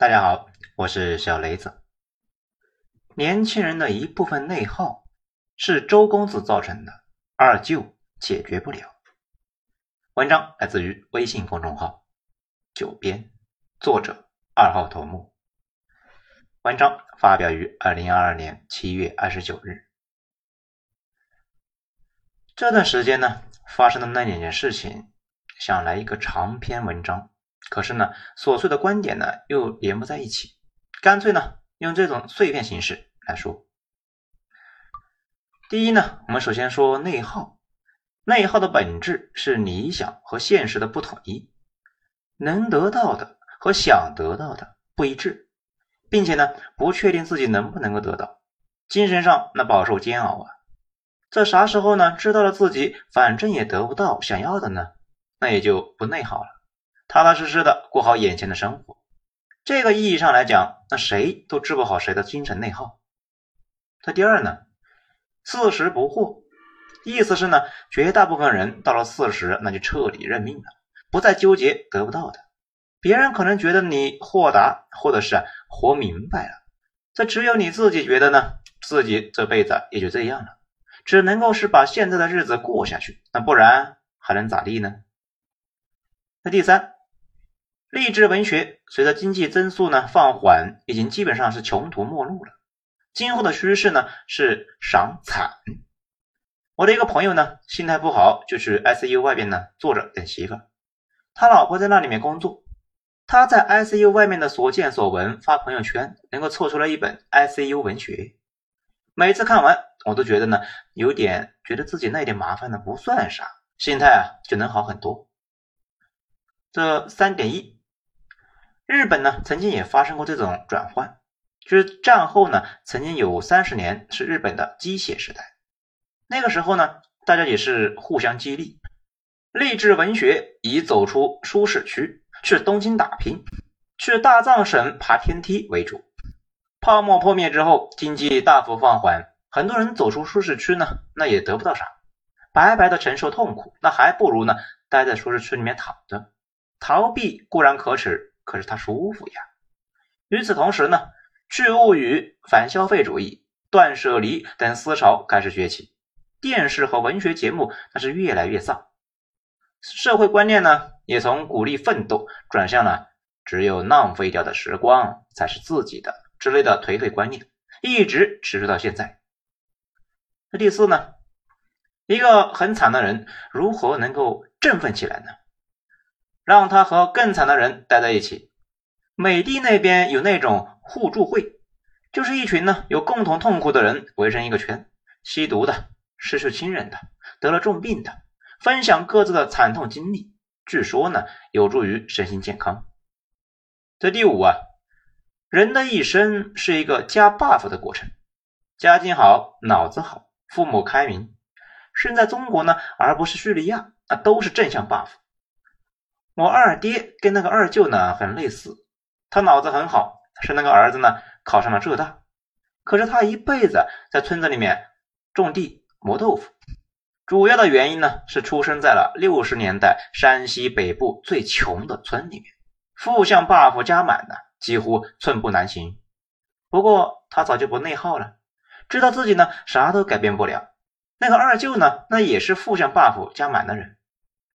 大家好，我是小雷子。年轻人的一部分内耗是周公子造成的，二舅解决不了。文章来自于微信公众号“九编”，作者二号头目。文章发表于二零二二年七月二十九日。这段时间呢，发生的那两件事情，想来一个长篇文章。可是呢，琐碎的观点呢又连不在一起，干脆呢用这种碎片形式来说。第一呢，我们首先说内耗。内耗的本质是理想和现实的不统一，能得到的和想得到的不一致，并且呢不确定自己能不能够得到，精神上那饱受煎熬啊。这啥时候呢知道了自己反正也得不到想要的呢，那也就不内耗了。踏踏实实的过好眼前的生活，这个意义上来讲，那谁都治不好谁的精神内耗。那第二呢，四十不惑，意思是呢，绝大部分人到了四十，那就彻底认命了，不再纠结得不到的。别人可能觉得你豁达，或者是活明白了，这只有你自己觉得呢，自己这辈子也就这样了，只能够是把现在的日子过下去，那不然还能咋地呢？那第三。励志文学随着经济增速呢放缓，已经基本上是穷途末路了。今后的趋势呢是赏惨。我的一个朋友呢心态不好，就去 ICU 外边呢坐着等媳妇。他老婆在那里面工作，他在 ICU 外面的所见所闻发朋友圈，能够凑出来一本 ICU 文学。每次看完，我都觉得呢有点觉得自己那点麻烦呢不算啥，心态啊就能好很多。这三点一。日本呢，曾经也发生过这种转换，就是战后呢，曾经有三十年是日本的鸡血时代。那个时候呢，大家也是互相激励，励志文学以走出舒适区，去东京打拼，去大藏省爬天梯为主。泡沫破灭之后，经济大幅放缓，很多人走出舒适区呢，那也得不到啥，白白的承受痛苦，那还不如呢，待在舒适区里面躺着，逃避固然可耻。可是他舒服呀。与此同时呢，去物语、反消费主义、断舍离等思潮开始崛起，电视和文学节目那是越来越丧，社会观念呢也从鼓励奋斗转向了只有浪费掉的时光才是自己的之类的颓废观念，一直持续到现在。那第四呢，一个很惨的人如何能够振奋起来呢？让他和更惨的人待在一起。美帝那边有那种互助会，就是一群呢有共同痛苦的人围成一个圈，吸毒的、失去亲人的、得了重病的，分享各自的惨痛经历。据说呢有助于身心健康。这第五啊，人的一生是一个加 buff 的过程，家境好、脑子好、父母开明，生在中国呢而不是叙利亚，那都是正向 buff。我二爹跟那个二舅呢很类似，他脑子很好，是那个儿子呢考上了浙大，可是他一辈子在村子里面种地磨豆腐，主要的原因呢是出生在了六十年代山西北部最穷的村里面，负向 buff 加满的，几乎寸步难行。不过他早就不内耗了，知道自己呢啥都改变不了。那个二舅呢，那也是负向 buff 加满的人。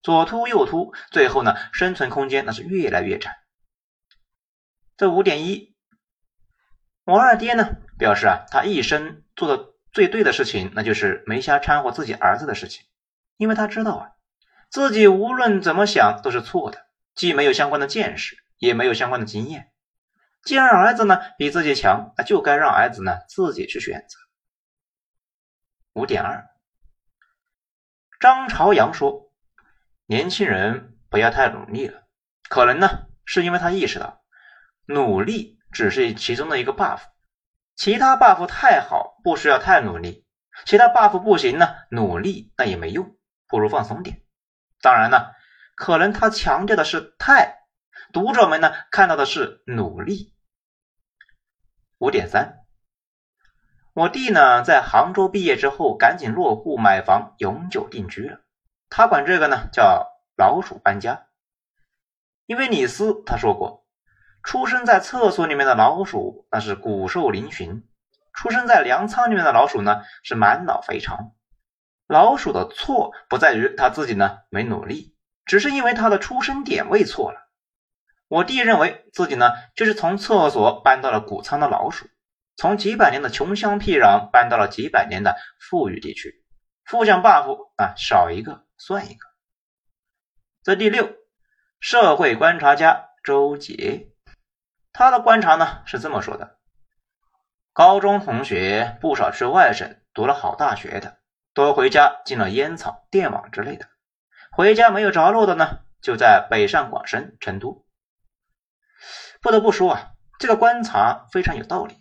左突右突，最后呢，生存空间那是越来越窄。这五点一，我二爹呢表示啊，他一生做的最对的事情，那就是没瞎掺和自己儿子的事情，因为他知道啊，自己无论怎么想都是错的，既没有相关的见识，也没有相关的经验。既然儿子呢比自己强，那就该让儿子呢自己去选择。五点二，张朝阳说。年轻人不要太努力了，可能呢是因为他意识到，努力只是其中的一个 buff，其他 buff 太好不需要太努力，其他 buff 不行呢，努力那也没用，不如放松点。当然呢，可能他强调的是太，读者们呢看到的是努力。五点三，我弟呢在杭州毕业之后，赶紧落户买房，永久定居了。他管这个呢叫老鼠搬家，因为李斯他说过，出生在厕所里面的老鼠，那是骨瘦嶙峋；出生在粮仓里面的老鼠呢，是满脑肥肠。老鼠的错不在于他自己呢没努力，只是因为他的出生点位错了。我弟认为自己呢就是从厕所搬到了谷仓的老鼠，从几百年的穷乡僻壤搬到了几百年的富裕地区，富将 buff 啊少一个算一个。这第六，社会观察家周杰，他的观察呢是这么说的：高中同学不少去外省读了好大学的。都回家进了烟草、电网之类的，回家没有着落的呢，就在北上广深成都。不得不说啊，这个观察非常有道理。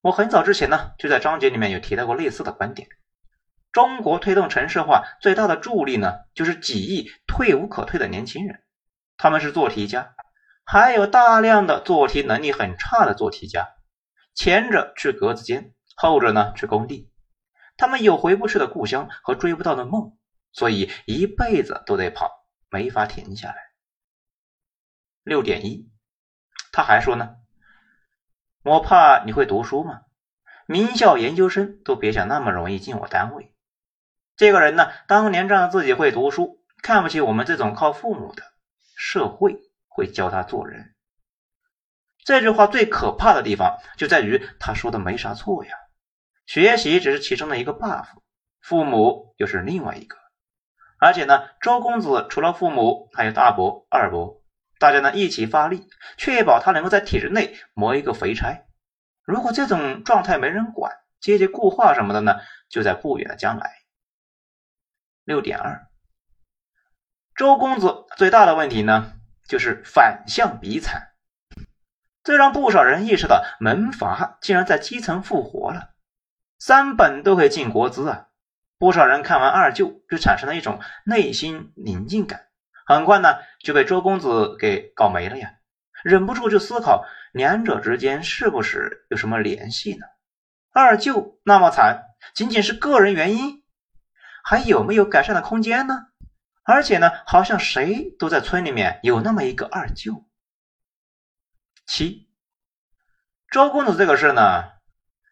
我很早之前呢，就在章节里面有提到过类似的观点。中国推动城市化最大的助力呢，就是几亿退无可退的年轻人，他们是做题家，还有大量的做题能力很差的做题家，前者去格子间，后者呢去工地。他们有回不去的故乡和追不到的梦，所以一辈子都得跑，没法停下来。六点一，他还说呢，我怕你会读书嘛，名校研究生都别想那么容易进我单位。这个人呢，当年仗着自己会读书，看不起我们这种靠父母的，社会会教他做人。这句话最可怕的地方就在于他说的没啥错呀。学习只是其中的一个 buff，父母又是另外一个。而且呢，周公子除了父母，还有大伯、二伯，大家呢一起发力，确保他能够在体制内磨一个肥差。如果这种状态没人管，阶级固化什么的呢，就在不远的将来。六点二，周公子最大的问题呢，就是反向比惨，这让不少人意识到门阀竟然在基层复活了。三本都可以进国资啊！不少人看完二舅就产生了一种内心宁静感，很快呢就被周公子给搞没了呀！忍不住就思考两者之间是不是有什么联系呢？二舅那么惨，仅仅是个人原因，还有没有改善的空间呢？而且呢，好像谁都在村里面有那么一个二舅。七，周公子这个事呢？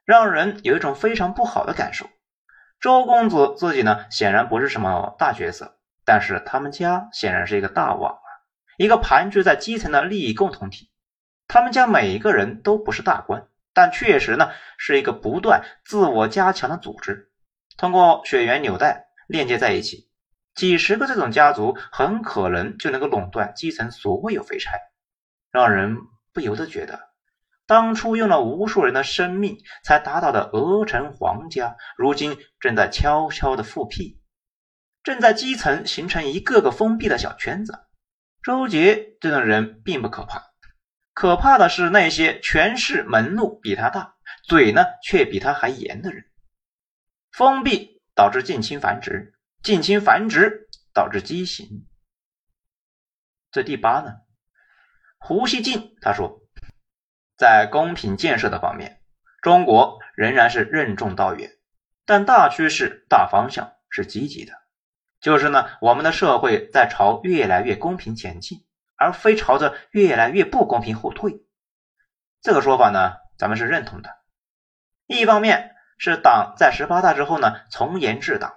让人有一种非常不好的感受。周公子自己呢，显然不是什么大角色，但是他们家显然是一个大网啊，一个盘踞在基层的利益共同体。他们家每一个人都不是大官，但确实呢，是一个不断自我加强的组织。通过血缘纽带链接在一起，几十个这种家族很可能就能够垄断基层所有肥差，让人不由得觉得。当初用了无数人的生命才达到的鹅城皇家，如今正在悄悄的复辟，正在基层形成一个个封闭的小圈子。周杰这种人并不可怕，可怕的是那些权势门路比他大，嘴呢却比他还严的人。封闭导致近亲繁殖，近亲繁殖导致畸形。这第八呢？胡锡进他说。在公平建设的方面，中国仍然是任重道远，但大趋势、大方向是积极的。就是呢，我们的社会在朝越来越公平前进，而非朝着越来越不公平后退。这个说法呢，咱们是认同的。一方面是党在十八大之后呢从严治党，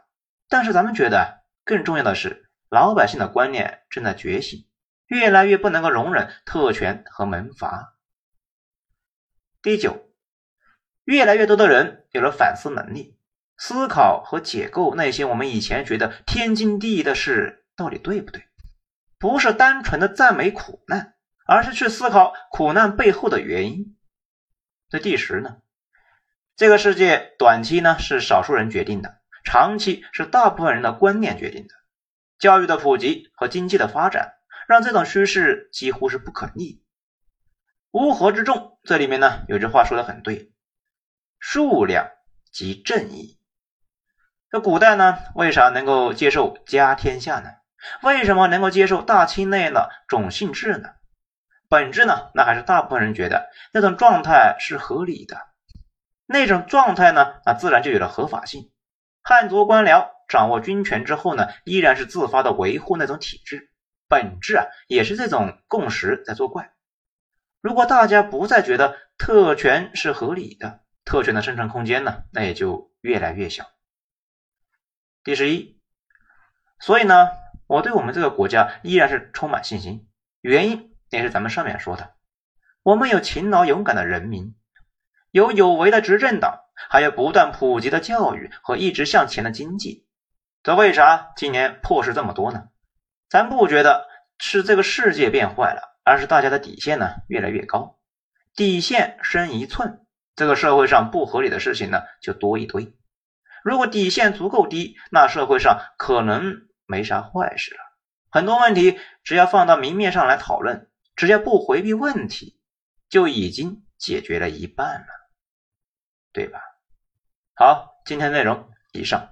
但是咱们觉得更重要的是，老百姓的观念正在觉醒，越来越不能够容忍特权和门阀。第九，越来越多的人有了反思能力，思考和解构那些我们以前觉得天经地义的事到底对不对？不是单纯的赞美苦难，而是去思考苦难背后的原因。这第十呢？这个世界短期呢是少数人决定的，长期是大部分人的观念决定的。教育的普及和经济的发展，让这种趋势几乎是不可逆。乌合之众，这里面呢有句话说的很对，数量即正义。这古代呢，为啥能够接受家天下呢？为什么能够接受大清内的种姓制呢？本质呢，那还是大部分人觉得那种状态是合理的，那种状态呢，那自然就有了合法性。汉族官僚掌握军权之后呢，依然是自发的维护那种体制，本质啊，也是这种共识在作怪。如果大家不再觉得特权是合理的，特权的生存空间呢，那也就越来越小。第十一，所以呢，我对我们这个国家依然是充满信心，原因也是咱们上面说的，我们有勤劳勇敢的人民，有有为的执政党，还有不断普及的教育和一直向前的经济。这为啥今年破事这么多呢？咱不觉得是这个世界变坏了，而是大家的底线呢越来越高，底线深一寸，这个社会上不合理的事情呢就多一堆。如果底线足够低，那社会上可能没啥坏事了。很多问题只要放到明面上来讨论，只要不回避问题，就已经解决了一半了，对吧？好，今天内容以上，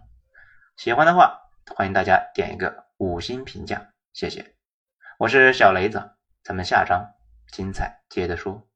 喜欢的话欢迎大家点一个五星评价，谢谢。我是小雷子，咱们下章精彩接着说。